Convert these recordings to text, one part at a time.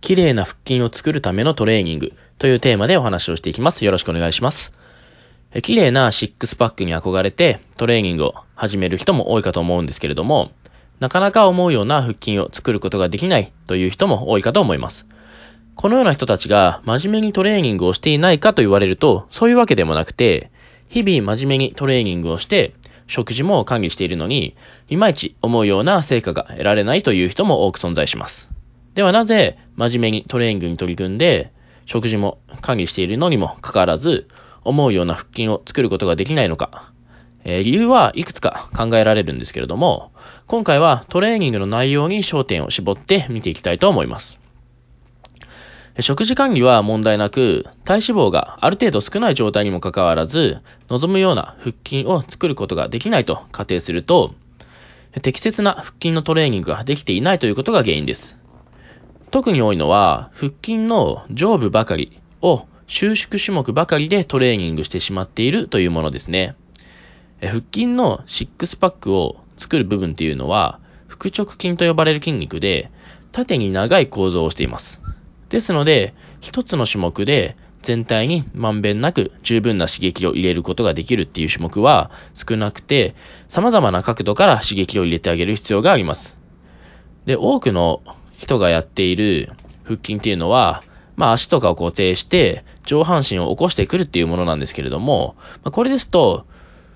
綺麗な腹筋を作るためのトレーニングというテーマでお話をしていきます。よろしくお願いします。綺麗なシックスパックに憧れてトレーニングを始める人も多いかと思うんですけれども、なかなか思うような腹筋を作ることができないという人も多いかと思います。このような人たちが真面目にトレーニングをしていないかと言われると、そういうわけでもなくて、日々真面目にトレーニングをして、食事も管理しているのに、いまいち思うような成果が得られないという人も多く存在します。ではなぜ真面目にトレーニングに取り組んで、食事も管理しているのにもかかわらず、思うような腹筋を作ることができないのか。えー、理由はいくつか考えられるんですけれども、今回はトレーニングの内容に焦点を絞って見ていきたいと思います。食事管理は問題なく、体脂肪がある程度少ない状態にもかかわらず、望むような腹筋を作ることができないと仮定すると、適切な腹筋のトレーニングができていないということが原因です。特に多いのは、腹筋の上部ばかりを収縮種目ばかりでトレーニングしてしまっているというものですね。腹筋のシックスパックを作る部分っていうのは、腹直筋と呼ばれる筋肉で、縦に長い構造をしています。ですので、一つの種目で全体にまんべんなく十分な刺激を入れることができるっていう種目は少なくて、様々な角度から刺激を入れてあげる必要があります。で、多くの人がやっている腹筋っていうのは、まあ足とかを固定して上半身を起こしてくるっていうものなんですけれども、まあ、これですと、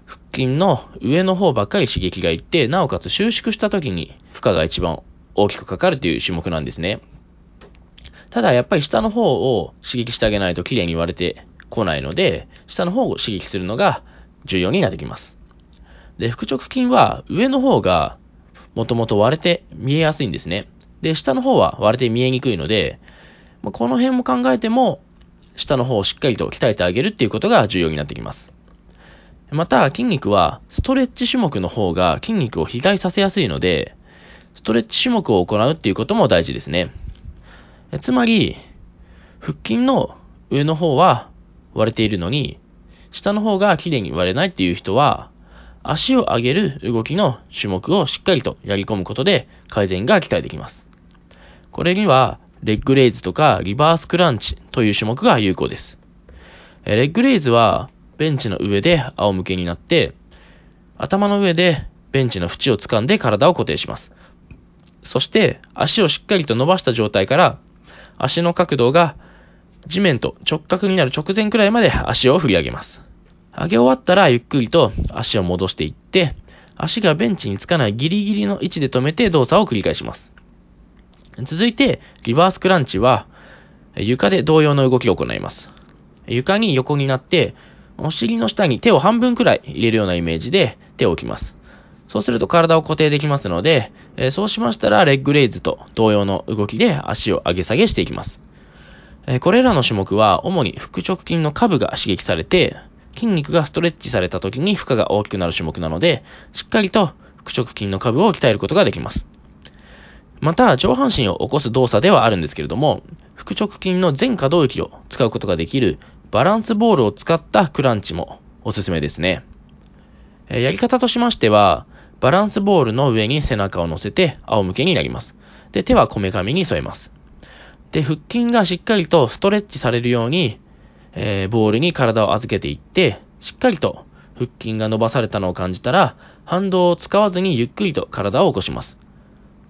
腹筋の上の方ばっかり刺激がいって、なおかつ収縮した時に負荷が一番大きくかかるという種目なんですね。ただやっぱり下の方を刺激してあげないと綺麗に割れてこないので、下の方を刺激するのが重要になってきます。で、腹直筋は上の方がもともと割れて見えやすいんですね。で、下の方は割れて見えにくいので、まこの辺も考えても、下の方をしっかりと鍛えてあげるっていうことが重要になってきます。また、筋肉はストレッチ種目の方が筋肉を肥大させやすいので、ストレッチ種目を行うっていうことも大事ですね。つまり、腹筋の上の方は割れているのに、下の方が綺麗に割れないっていう人は、足を上げる動きの種目をしっかりとやり込むことで改善が期待できます。これには、レッグレイズとかリバースクランチという種目が有効です。レッグレイズはベンチの上で仰向けになって、頭の上でベンチの縁を掴んで体を固定します。そして足をしっかりと伸ばした状態から足の角度が地面と直角になる直前くらいまで足を振り上げます。上げ終わったらゆっくりと足を戻していって、足がベンチにつかないギリギリの位置で止めて動作を繰り返します。続いて、リバースクランチは、床で同様の動きを行います。床に横になって、お尻の下に手を半分くらい入れるようなイメージで手を置きます。そうすると体を固定できますので、え、そうしましたらレッグレイズと同様の動きで足を上げ下げしていきます。え、これらの種目は主に腹直筋の下部が刺激されて、筋肉がストレッチされた時に負荷が大きくなる種目なので、しっかりと腹直筋の下部を鍛えることができます。また、上半身を起こす動作ではあるんですけれども、腹直筋の全可動域を使うことができるバランスボールを使ったクランチもおすすめですね。やり方としましては、バランスボールの上に背中を乗せて仰向けになります。で、手はこめかみに添えます。で、腹筋がしっかりとストレッチされるように、えー、ボールに体を預けていって、しっかりと腹筋が伸ばされたのを感じたら、反動を使わずにゆっくりと体を起こします。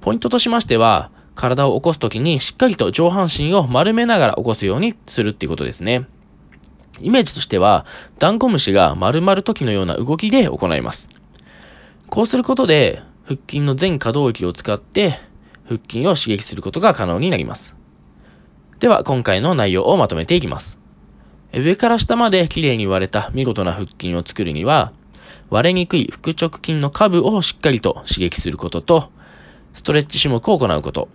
ポイントとしましては、体を起こすときにしっかりと上半身を丸めながら起こすようにするっていうことですね。イメージとしては、ダンゴムシが丸まる時のような動きで行います。こうすることで、腹筋の全可動域を使って、腹筋を刺激することが可能になります。では、今回の内容をまとめていきます。上から下まで綺麗に割れた見事な腹筋を作るには、割れにくい腹直筋の下部をしっかりと刺激することと、ストレッチ種目を行うこと、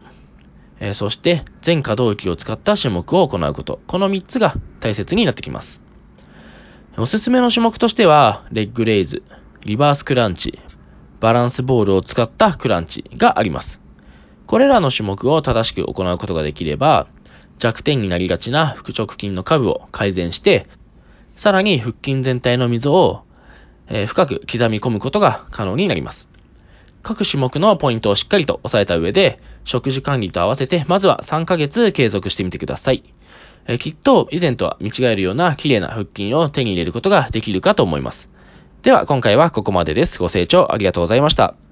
えー、そして全可動域を使った種目を行うこと、この3つが大切になってきます。おすすめの種目としては、レッグレイズ、リバースクランチ、バランスボールを使ったクランチがあります。これらの種目を正しく行うことができれば、弱点になりがちな腹直筋の下部を改善して、さらに腹筋全体の溝を、えー、深く刻み込むことが可能になります。各種目のポイントをしっかりと押さえた上で、食事管理と合わせて、まずは3ヶ月継続してみてください。えきっと以前とは見違えるような綺麗な腹筋を手に入れることができるかと思います。では今回はここまでです。ご清聴ありがとうございました。